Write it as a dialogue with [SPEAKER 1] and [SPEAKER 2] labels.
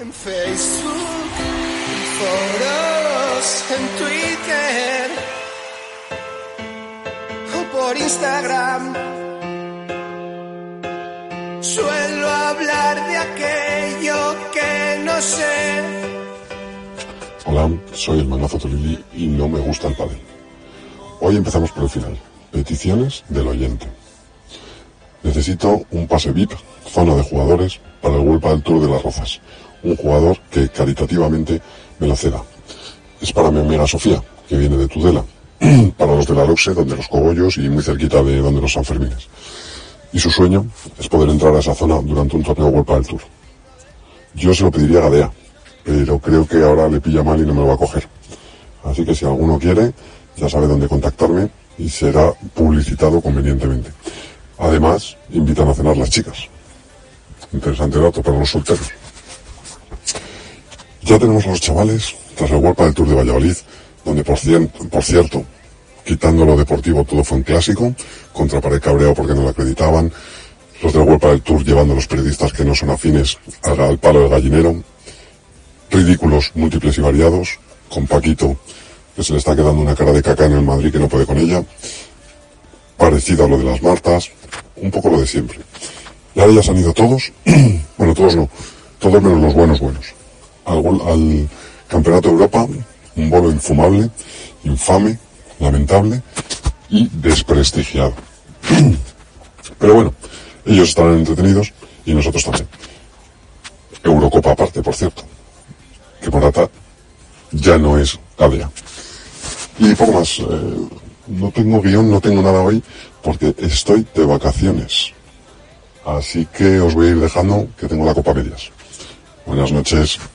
[SPEAKER 1] En Facebook, en foros, en Twitter o por Instagram. Suelo hablar de aquello que no sé.
[SPEAKER 2] Hola, soy el Manazo Tolili y no me gusta el pádel. Hoy empezamos por el final. Peticiones del oyente. Necesito un pase VIP, zona de jugadores, para el World del Tour de las Rozas. Un jugador que caritativamente me lo ceda. Es para mi amiga Sofía, que viene de Tudela. para los de la Loxe, donde los cogollos y muy cerquita de donde los Sanfermines. Y su sueño es poder entrar a esa zona durante un torneo World del Tour. Yo se lo pediría a Gadea, pero creo que ahora le pilla mal y no me lo va a coger. Así que si alguno quiere, ya sabe dónde contactarme y será publicitado convenientemente. Además, invitan a cenar las chicas. Interesante dato para los solteros. Ya tenemos a los chavales tras la World del Tour de Valladolid, donde por, cierto, quitando lo deportivo todo fue un clásico, contra pared cabreado porque no lo acreditaban, los de la World del Tour llevando a los periodistal que no son afines al, al palo del gallinero, ridículos múltiples y variados, con Paquito que se le está quedando una cara de caca en el Madrid que no puede con ella, parecido a lo de las Martas, un poco lo de siempre. Y ahora ya se han ido todos, bueno, todos no, todos menos los buenos buenos. Al, al Campeonato de Europa, un bolo infumable, infame, lamentable y desprestigiado. Pero bueno, ellos estarán entretenidos y nosotros también. Eurocopa aparte, por cierto. Que Morata ya no es ADEA. Y poco más. Eh, no tengo guion, no tengo nada hoy porque estoy de vacaciones. Así que os voy a ir dejando que tengo la copa medias. Buenas noches.